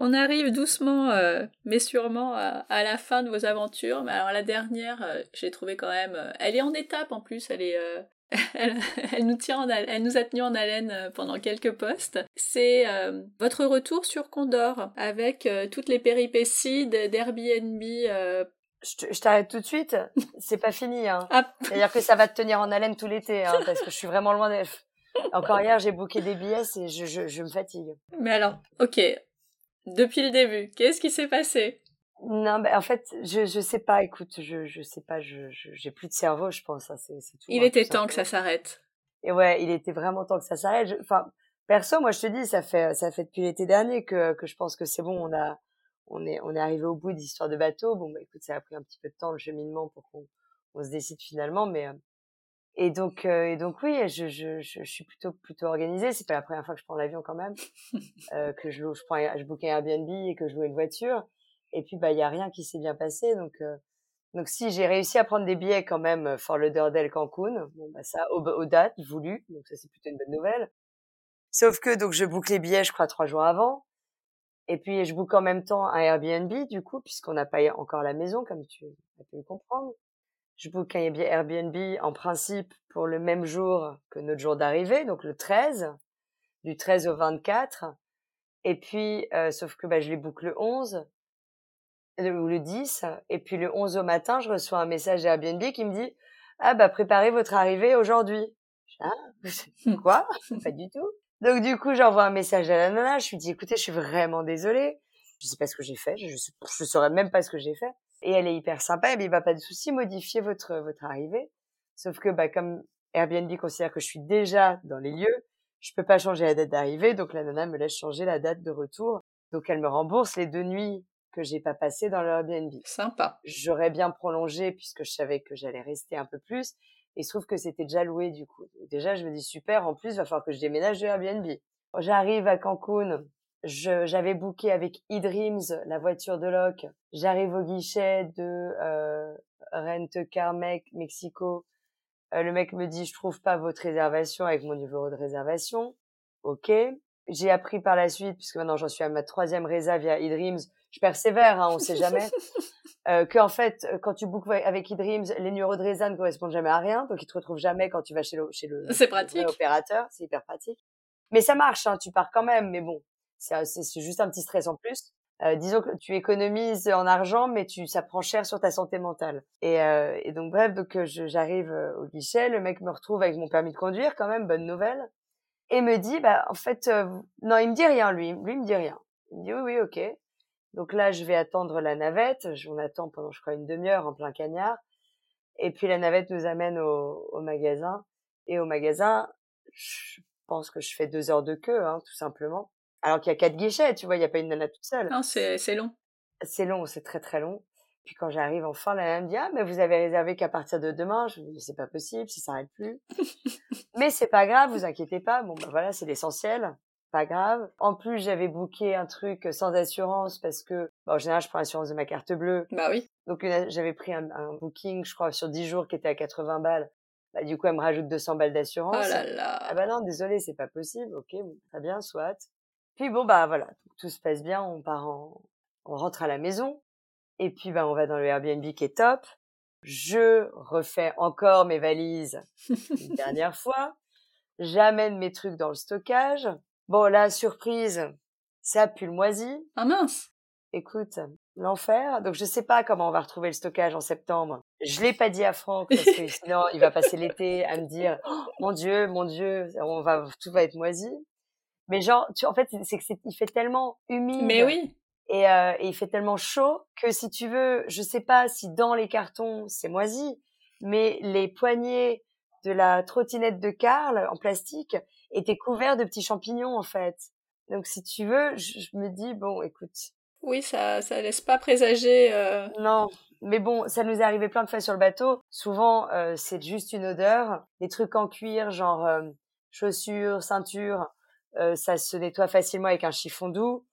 On arrive doucement, euh, mais sûrement, à, la fin de vos aventures. Mais alors la dernière, euh, j'ai trouvé quand même... Euh, elle est en étape en plus, elle est... Elle, nous tient elle nous a tenu en haleine pendant quelques postes. C'est votre retour sur Condor avec toutes les péripéties d'Airbnb je t'arrête tout de suite. C'est pas fini. Hein. Ah. C'est-à-dire que ça va te tenir en haleine tout l'été, hein, parce que je suis vraiment loin d'être. Encore hier, j'ai booké des billets et je, je, je, me fatigue. Mais alors, ok. Depuis le début, qu'est-ce qui s'est passé? Non, ben en fait, je je sais pas. Écoute, je je sais pas. Je j'ai plus de cerveau, je pense. Hein, c'est tout. Il était temps que ça s'arrête. Et ouais, il était vraiment temps que ça s'arrête. Enfin, perso, moi, je te dis, ça fait ça fait depuis l'été dernier que que je pense que c'est bon. On a on est on est arrivé au bout d'histoire de bateau. Bon, bah écoute, ça a pris un petit peu de temps le cheminement pour qu'on on se décide finalement, mais euh, et donc, euh, et donc oui, je, je, je, suis plutôt plutôt organisée. C'est pas la première fois que je prends l'avion quand même, euh, que je je prends je book un Airbnb et que je loue une voiture. Et puis bah il y a rien qui s'est bien passé. Donc euh, donc si j'ai réussi à prendre des billets quand même euh, Fort Lauderdale Cancun, bon bah ça aux, aux dates voulues. Donc ça c'est plutôt une bonne nouvelle. Sauf que donc je book les billets je crois trois jours avant. Et puis je book en même temps un Airbnb du coup puisqu'on n'a pas encore la maison comme tu as pu le comprendre je book un Airbnb en principe pour le même jour que notre jour d'arrivée, donc le 13, du 13 au 24. Et puis, euh, sauf que bah, je les book le 11 euh, ou le 10. Et puis le 11 au matin, je reçois un message Airbnb qui me dit ah bah préparez votre arrivée aujourd'hui. Ah, quoi? Pas du tout. Donc du coup, j'envoie un message à la nana. Je lui dis écoutez, je suis vraiment désolée. Je sais pas ce que j'ai fait. Je, je, saurais même pas ce que j'ai fait. Et elle est hyper sympa, elle dit bah pas de souci, modifiez votre votre arrivée. Sauf que bah comme Airbnb considère que je suis déjà dans les lieux, je peux pas changer la date d'arrivée, donc la nana me laisse changer la date de retour. Donc elle me rembourse les deux nuits que j'ai pas passées dans le Airbnb. Sympa. J'aurais bien prolongé puisque je savais que j'allais rester un peu plus. Et il se trouve que c'était déjà loué du coup. déjà je me dis super, en plus il va falloir que je déménage de Airbnb. J'arrive à Cancun, j'avais booké avec eDreams la voiture de Locke. J'arrive au guichet de euh, Rent Car Mexico. Euh, le mec me dit je trouve pas votre réservation avec mon numéro de réservation. Ok. J'ai appris par la suite, puisque maintenant j'en suis à ma troisième résa via eDreams. Je persévère, hein, on sait jamais. euh, que en fait, quand tu bookes avec eDreams, les numéros de résa ne correspondent jamais à rien, donc ils te retrouvent jamais quand tu vas chez le chez le, c'est pratique. opérateur. C'est hyper pratique. Mais ça marche, hein, tu pars quand même. Mais bon, c'est juste un petit stress en plus. Euh, disons que tu économises en argent, mais tu ça prend cher sur ta santé mentale. Et, euh, et donc bref, donc j'arrive au guichet, le mec me retrouve avec mon permis de conduire, quand même, bonne nouvelle, et me dit, bah en fait, euh, non, il me dit rien, lui, lui il me dit rien. Il me dit oui, oui, ok. Donc là, je vais attendre la navette. On attend pendant, je crois, une demi-heure en plein cagnard. Et puis la navette nous amène au, au magasin. Et au magasin, je pense que je fais deux heures de queue, hein, tout simplement. Alors qu'il y a quatre guichets, tu vois, il n'y a pas une nana toute seule. Non, c'est long. C'est long, c'est très très long. Puis quand j'arrive enfin, la nana me dit ah mais vous avez réservé qu'à partir de demain. Je me dis c'est pas possible, ça s'arrête plus. mais c'est pas grave, vous inquiétez pas. Bon ben voilà, c'est l'essentiel, pas grave. En plus j'avais booké un truc sans assurance parce que en général je prends l'assurance de ma carte bleue. Bah oui. Donc j'avais pris un, booking, je crois sur 10 jours qui était à 80 balles. Bah, du coup, elle me rajoute 200 balles d'assurance. Oh là là. Ah bah non, désolé, c'est pas possible. Ok, très bien, soit. Puis bon, bah voilà, tout se passe bien, on part en, on rentre à la maison. Et puis bah on va dans le Airbnb qui est top. Je refais encore mes valises une dernière fois. J'amène mes trucs dans le stockage. Bon, la surprise, ça pue le moisi. Ah mince. Écoute, l'enfer. Donc je sais pas comment on va retrouver le stockage en septembre. Je l'ai pas dit à Franck parce que sinon il va passer l'été à me dire oh, mon Dieu, mon Dieu, on va tout va être moisi. Mais genre, tu, en fait, c'est que il fait tellement humide. Mais oui. Et, euh, et, il fait tellement chaud que si tu veux, je sais pas si dans les cartons c'est moisi, mais les poignées de la trottinette de Karl en plastique étaient couverts de petits champignons en fait. Donc si tu veux, je, me dis bon, écoute. Oui, ça, ça laisse pas présager. Euh... Non, mais bon, ça nous est arrivé plein de fois sur le bateau. Souvent, euh, c'est juste une odeur. Des trucs en cuir, genre euh, chaussures, ceintures euh, ça se nettoie facilement avec un chiffon doux.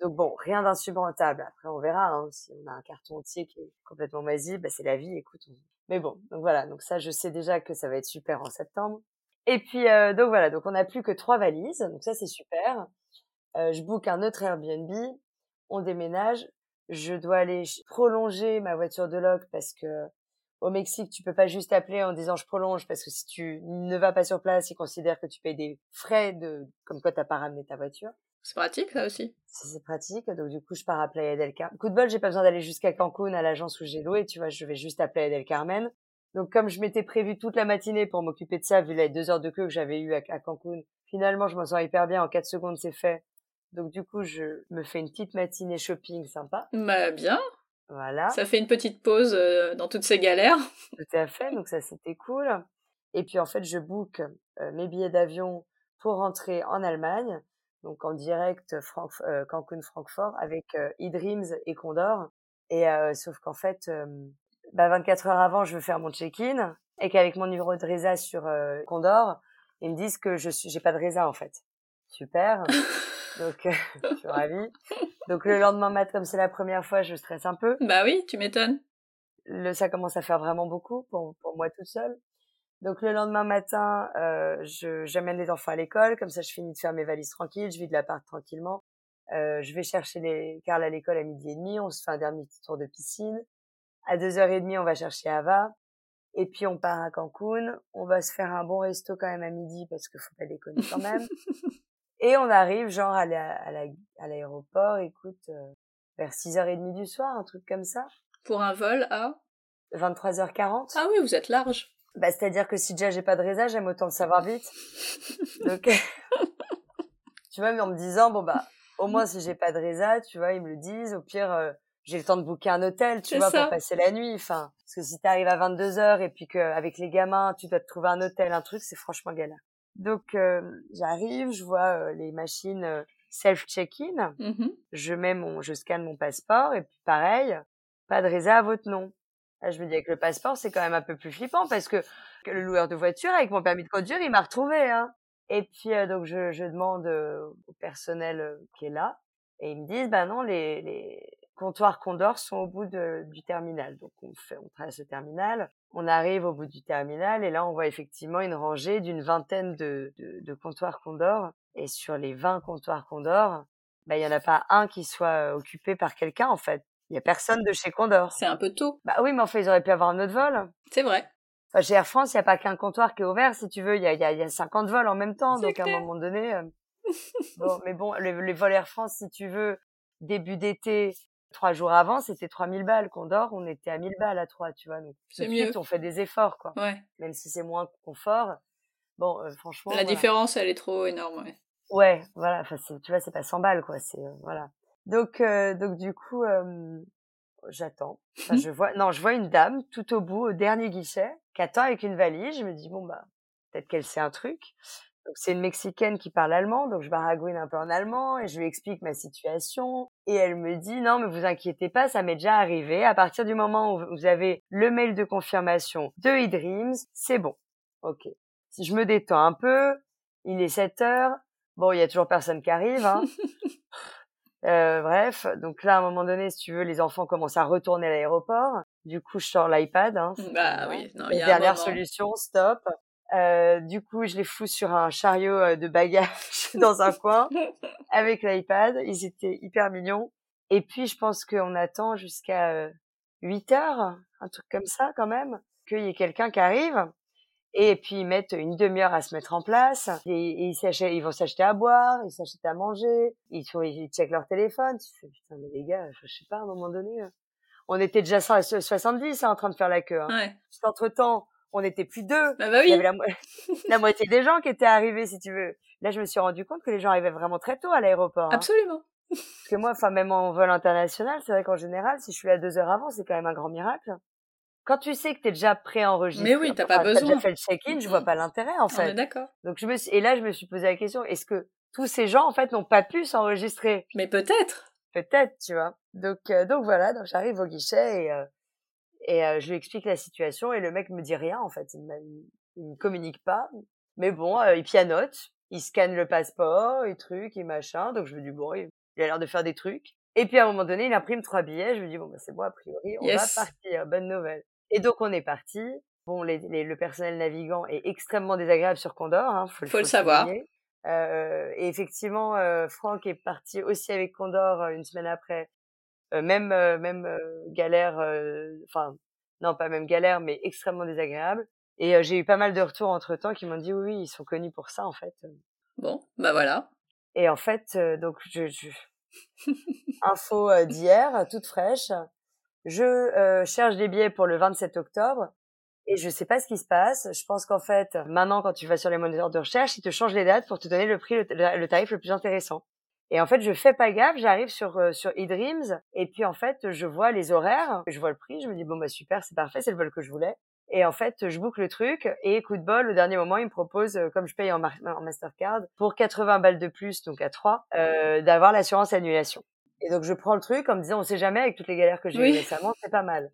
Donc bon, rien d'insupportable. Après, on verra. Hein, si on a un carton entier qui est complètement moisi, bah, c'est la vie. Écoute. Mais bon, donc voilà. Donc ça, je sais déjà que ça va être super en septembre. Et puis euh, donc voilà. Donc on n'a plus que trois valises. Donc ça, c'est super. Euh, je book un autre Airbnb. on déménage. Je dois aller prolonger ma voiture de loc parce que au Mexique, tu peux pas juste appeler en disant je prolonge parce que si tu ne vas pas sur place, ils considèrent que tu payes des frais de comme quoi t'as pas ramené ta voiture. C'est pratique ça aussi. C'est pratique, donc du coup je pars à Playa del Carmen. Coup de bol, j'ai pas besoin d'aller jusqu'à Cancun à l'agence où j'ai loué, tu vois, je vais juste à Playa del Carmen. Donc comme je m'étais prévu toute la matinée pour m'occuper de ça, vu les deux heures de queue que j'avais eu à, Cancun, finalement je m'en sors hyper bien, en quatre secondes c'est fait. Donc du coup je me fais une petite matinée shopping sympa. Bah bien. Voilà. Ça fait une petite pause euh, dans toutes ces galères. Tout à fait, donc ça c'était cool. Et puis en fait je book euh, mes billets d'avion pour rentrer en Allemagne donc en direct euh, Cancun-Francfort avec euh, eDreams et Condor. Et euh, sauf qu'en fait, bah 24 heures avant, je veux faire mon check-in et qu'avec mon numéro de résa sur Condor, ils me disent que je suis, j'ai pas de résa en fait. Super. Donc, je suis ravie. Donc le lendemain matin, comme c'est la première fois, je stresse un peu. Bah oui, tu m'étonnes. Le, ça commence à faire vraiment beaucoup pour, pour moi toute seule. Donc le lendemain matin, euh, je j'amène les enfants à l'école, comme ça je finis de faire mes valises tranquilles, je vis de l'appart tranquillement. Euh, je vais chercher les Carl à l'école à midi et demi, on se fait un dernier petit tour de piscine. À deux heures et demie, on va chercher Ava. Et puis on part à Cancun. On va se faire un bon resto quand même à midi parce qu'il faut pas déconner quand même. et on arrive genre à l'aéroport, écoute, euh, vers 6h30 du soir, un truc comme ça. Pour un vol à 23h40. Ah oui, vous êtes large. Bah, c'est-à-dire que si déjà j'ai pas de résa, j'aime autant le savoir vite. Donc, tu vois, mais en me disant, bon, bah, au moins si j'ai pas de résa, tu vois, ils me le disent. Au pire, euh, j'ai le temps de booker un hôtel, tu vois, pour passer la nuit. Enfin, parce que si t'arrives à 22 heures et puis qu'avec les gamins, tu dois te trouver un hôtel, un truc, c'est franchement galère. Donc, euh, j'arrive, je vois euh, les machines self-check-in. Mmh je mets mon, je scanne mon passeport et puis pareil, pas de résa à votre nom. Ah, je me dis avec le passeport, c'est quand même un peu plus flippant parce que, le loueur de voiture, avec mon permis de conduire, il m'a retrouvé. Hein. Et puis euh, donc je, je demande euh, au personnel euh, qui est là et ils me disent bah non les, les comptoirs Condor sont au bout de, du terminal. Donc on fait on traverse le terminal, on arrive au bout du terminal et là on voit effectivement une rangée d'une vingtaine de, de, de, comptoirs Condor et sur les 20 comptoirs Condor, bah il y en a pas un qui soit occupé par quelqu'un en fait. Il y a personne de chez Condor. C'est un peu tôt. Bah oui, mais en fait, ils auraient pu avoir un autre vol. C'est vrai. Enfin, chez Air France, il n'y a pas qu'un comptoir qui est ouvert, si tu veux. Il y a, il y a, y a 50 vols en même temps. Donc, à un moment donné... Euh, bon, mais bon, les, vols Air France, si tu veux, début d'été, trois jours avant, c'était 3000 balles. Condor, on était à 1000 balles à trois, tu vois. Donc, c'est mieux. on fait des efforts, quoi. Ouais. Même si c'est moins confort. Bon, euh, franchement... La différence, elle est trop énorme, ouais. Ouais, voilà. Enfin, tu vois, c'est pas 100 balles, quoi. C'est, euh, voilà. Donc, donc du coup, j'attends. Enfin, je vois, non, je vois une dame tout au bout, au dernier guichet, qui attend avec une valise. Je me dis bon bah peut-être qu'elle sait un truc. Donc c'est une mexicaine qui parle allemand, donc je baragouine un peu en allemand et je lui explique ma situation. Et elle me dit non mais vous inquiétez pas, ça m'est déjà arrivé. À partir du moment où vous avez le mail de confirmation de eDreams, c'est bon. Ok. Si je me détends un peu, il est 7 heures. Bon, il y a toujours personne qui arrive. Hein. Euh, bref, donc là, à un moment donné, si tu veux, les enfants commencent à retourner à l'aéroport. Du coup, je sors l'iPad. Hein, bah oui, non, y a Dernière solution, stop. Euh, du coup, je les fous sur un chariot euh, de bagages dans un coin avec l'iPad. Ils étaient hyper mignons. Et puis, je pense qu'on attend jusqu'à 8 heures, un truc comme ça quand même, qu'il y ait quelqu'un qui arrive. Et puis ils mettent une demi-heure à se mettre en place. Et, ils, ils vont s'acheter à boire, ils s'achètent à manger, ils, ils checkent leur téléphone. Tu fais, putain, mais les gars, je sais pas, à un moment donné, euh, on était déjà 70 hein, en train de faire la queue. Hein. Ouais. Entre temps, on était plus deux. Bah, bah oui. Il y avait la, la, moitié des gens qui étaient arrivés, si tu veux. Là, je me suis rendu compte que les gens arrivaient vraiment très tôt à l'aéroport. Hein. Absolument. Parce que moi, enfin, même en vol international, c'est vrai qu'en général, si je suis là deux heures avant, c'est quand même un grand miracle quand tu sais que tu es déjà pré-enregistré, mais oui, t'as pas besoin. déjà fait le check-in, je vois pas l'intérêt en fait. D'accord. Donc je me suis... et là je me suis posé la question est-ce que tous ces gens en fait n'ont pas pu s'enregistrer? Mais peut-être. Peut-être, tu vois. Donc euh, donc voilà, donc j'arrive au guichet et euh, et euh, je lui explique la situation et le mec me dit rien en fait, il, il, me communique pas. Mais bon, il pianote, il scanne le passeport et trucs et machin. Donc je me dis bon, il a l'air de faire des trucs. Et puis à un moment donné, il imprime trois billets. Je me dis bon bah c'est bon a priori, on va partir. Bonne nouvelle. Et donc on est parti. Bon, les, le personnel navigant est extrêmement désagréable sur Condor, hein, faut, faut, le savoir. Euh, et effectivement, euh, Franck est parti aussi avec Condor une semaine après. Même même galère, enfin non pas même galère, mais extrêmement désagréable. Et j'ai eu pas mal de retours entre temps qui m'ont dit oui, oui, ils sont connus pour ça en fait. Bon, bah voilà. Et en fait, donc je, je... info d'hier, toute fraîche. Je cherche des billets pour le 27 octobre et je sais pas ce qui se passe. Je pense qu'en fait, maintenant, quand tu vas sur les moteurs de recherche, ils te changent les dates pour te donner le prix, le, tarif le plus intéressant. Et en fait, je fais pas gaffe, j'arrive sur euh, sur eDreams et puis en fait, je vois les horaires, je vois le prix, je me dis bon bah super, c'est parfait, c'est le vol que je voulais. Et en fait, je boucle le truc et coup de bol, au dernier moment, il me propose, euh, comme je paye en, en Mastercard, pour 80 balles de plus, donc à 3, euh, d'avoir l'assurance annulation. Et donc je prends le truc en me disant on sait jamais avec toutes les galères que j'ai eues récemment, c'est pas mal.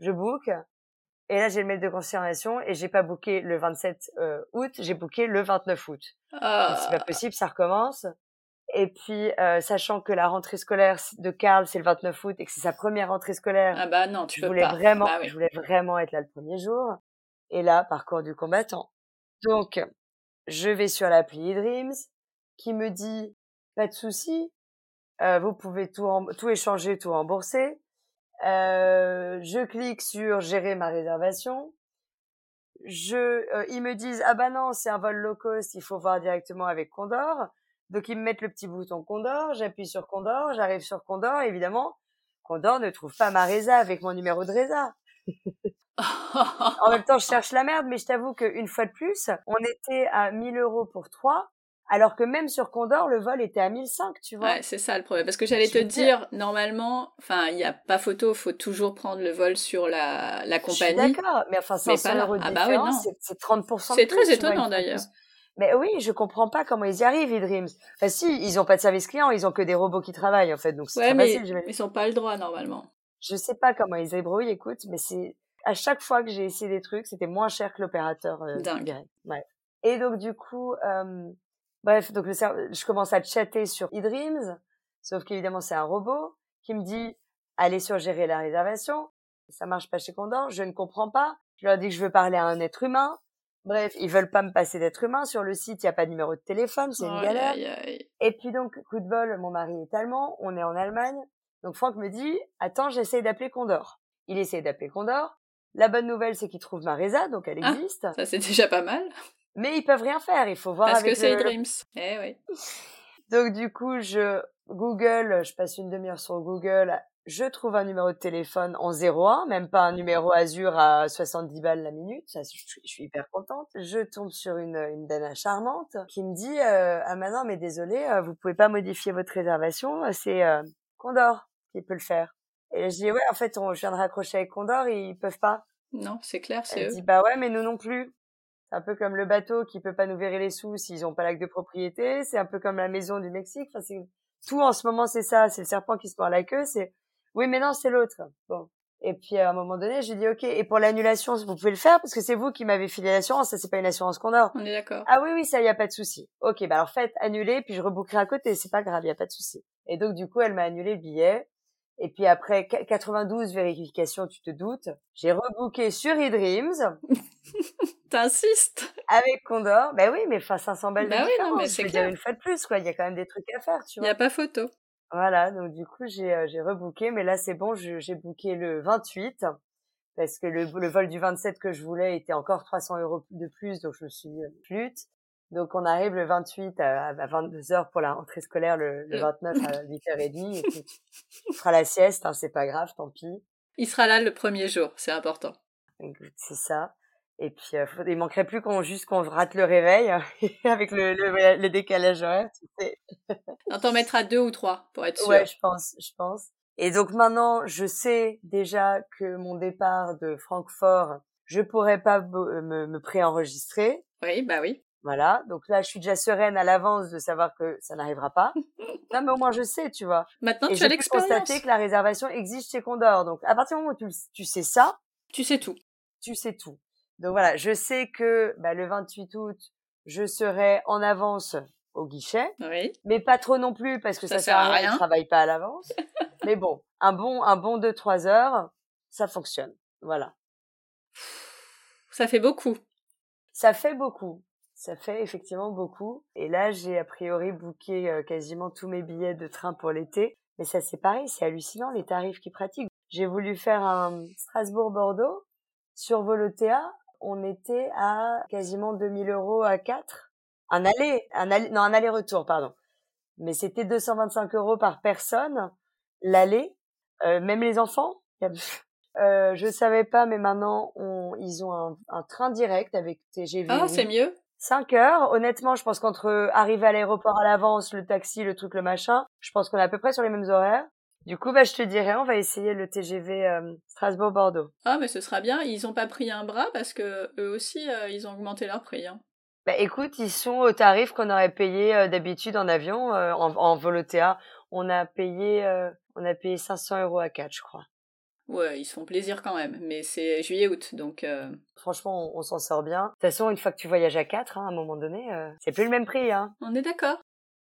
Je book et là, j'ai le mail de confirmation et j'ai pas booké le 27 euh, août, j'ai booké le 29 août. C'est pas ah. possible, ça recommence. Et puis, euh, sachant que la rentrée scolaire de Karl, c'est le 29 août et que c'est sa première rentrée scolaire. Ah bah non, tu je peux voulais pas. Vraiment, bah Je voulais vraiment être là le premier jour. Et là, parcours du combattant. Donc, je vais sur l'appli Dreams qui me dit, pas de souci, euh, vous pouvez tout, tout échanger, tout rembourser. Euh, je clique sur gérer ma réservation. Je, euh, ils me disent ah bah non c'est un vol low cost, il faut voir directement avec Condor. Donc ils me mettent le petit bouton Condor, j'appuie sur Condor, j'arrive sur Condor, évidemment. Condor ne trouve pas ma résa avec mon numéro de résa. en même temps, je cherche la merde, mais je t'avoue qu'une fois de plus, on était à 1000 euros pour trois. Alors que même sur Condor, le vol était à 1005, tu vois. Ouais, c'est ça le problème. Parce que j'allais te dire, normalement, enfin, il n'y a pas photo, faut toujours prendre le vol sur la, la compagnie. Je suis d'accord, mais enfin, 500 euros de ah bah c'est 30% C'est très étonnant d'ailleurs. Mais oui, je comprends pas comment ils y arrivent, eDreams. Enfin, si, ils ont pas de service client, ils ont que des robots qui travaillent, en fait, donc c'est ouais, mais facile. Ils ont pas le droit, normalement. Je sais pas comment ils débrouillent, écoute, mais c'est, à chaque fois que j'ai essayé des trucs, c'était moins cher que l'opérateur euh, Dingue. Ouais. Et donc, du coup, euh, Bref, donc je commence à chatter sur eDreams, sauf qu'évidemment c'est un robot qui me dit allez sur gérer la réservation. Ça marche pas chez Condor, je ne comprends pas. Je leur dis que je veux parler à un être humain. Bref, ils veulent pas me passer d'être humain. Sur le site, il n'y a pas de numéro de téléphone, c'est une galère. Et puis donc, coup de bol, mon mari est allemand, on est en Allemagne. Donc Franck me dit, attends, j'essaie d'appeler Condor. Il essaie d'appeler Condor. La bonne nouvelle, c'est qu'il trouve Marisa, donc elle ah, existe. ça c'est déjà pas mal. Mais ils peuvent rien faire, il faut voir Parce avec que c'est Dreams. Eh oui. Donc du coup, je Google, je passe une demi-heure sur Google, je trouve un numéro de téléphone en 01, même pas un numéro Azure à 70 balles la minute, ça, je, suis hyper contente. Je tombe sur une, une dana charmante qui me dit euh, ah maintenant mais désolé, euh, vous pouvez pas modifier votre réservation, c'est euh, Condor qui peut le faire. Et je dis ouais en fait on, je viens de raccrocher avec Condor, ils peuvent pas. Non, c'est clair, c'est eux. dit bah ouais mais nous non plus. C'est un peu comme le bateau qui peut pas nous verrer les sous s'ils ont pas l'acte de propriété. C'est un peu comme la maison du Mexique. Enfin, c'est tout en ce moment, c'est ça. C'est le serpent qui se mord la queue. C'est oui, mais non, c'est l'autre. Bon. Et puis à un moment donné, j'ai dit ok. Et pour l'annulation, vous pouvez le faire parce que c'est vous qui m'avez filé l'assurance. Ça c'est pas une assurance qu'on a. On est d'accord. Ah oui, oui, ça y a pas de souci. Ok, bah alors faites annuler, puis je rebouclerai à côté. C'est pas grave, y a pas de souci. Et donc du coup, elle m'a annulé le billet. Et puis après 92 vérifications, tu te doutes, j'ai rebooké sur eDreams. T'insistes Avec Condor. Ben oui, mais enfin 500 balles de oui, non, mais c'est clair. une fois de plus, quoi. Il y a quand même des trucs à faire, tu vois. Il n'y a pas photo. Voilà, donc du coup, j'ai euh, j'ai rebooké, mais là, c'est bon, j'ai booké le 28, parce que le, le vol du 27 que je voulais était encore 300 euros de plus, donc je me suis dit, euh, flûte. Donc on arrive le 28 à, 22h pour la rentrée scolaire, le, 29 à 8h30. Et on fera la sieste, hein, c'est pas grave, tant pis. Il sera là le premier jour, c'est important. C'est ça. Et puis euh, il manquerait plus qu'on juste qu'on rate le réveil avec le, le, décalage horaire. Tu sais. on t'en mettra deux ou trois pour être sûr. Ouais, je pense, je pense. Et donc maintenant, je sais déjà que mon départ de Francfort, je pourrais pas me, me préenregistrer. Oui, bah oui. Voilà, donc là, je suis déjà sereine à l'avance de savoir que ça n'arrivera pas. non, mais au moins, je sais, tu vois. Maintenant, tu as l'expérience. constater que la réservation existe chez Condor. Donc, à partir du moment où tu, tu sais ça, tu sais tout. Tu sais tout. Donc voilà, je sais que bah, le 28 août, je serai en avance au guichet. Oui. Mais pas trop non plus parce que ça, sert à rien. Je travaille pas à l'avance. mais bon, un bon, un bon 2-3 heures, ça fonctionne. Voilà. Ça fait beaucoup. Ça fait beaucoup. ça fait effectivement beaucoup. Et là, j'ai a priori booké euh, quasiment tous mes billets de train pour l'été. Mais ça, c'est pareil, c'est hallucinant les tarifs qu'ils pratiquent. J'ai voulu faire un Strasbourg-Bordeaux. Sur Volotea, on était à quasiment 2000 euros à 4. Un aller, un aller, non, un aller-retour, pardon. Mais c'était 225 euros par personne, l'aller. Euh, même les enfants? Euh, je savais pas, mais maintenant, on, ils ont un, un train direct avec TGV. Ah, c'est mieux. 5 heures. Honnêtement, je pense qu'entre arriver à l'aéroport à l'avance, le taxi, le truc, le machin, je pense qu'on est à peu près sur les mêmes horaires. Du coup, bah, je te dirais, on va essayer le TGV euh, Strasbourg-Bordeaux. Ah, mais ce sera bien. Ils ont pas pris un bras parce que eux aussi, euh, ils ont augmenté leur prix. Hein. Bah, écoute, ils sont au tarif qu'on aurait payé euh, d'habitude en avion, en, en Volotea. On a payé, on a payé 500 euros à 4, je crois. Ouais, ils se font plaisir quand même, mais c'est juillet-août, donc... Euh... Franchement, on, on s'en sort bien. De toute façon, une fois que tu voyages à 4, hein, à un moment donné, euh, c'est plus le même prix. Hein. On est d'accord.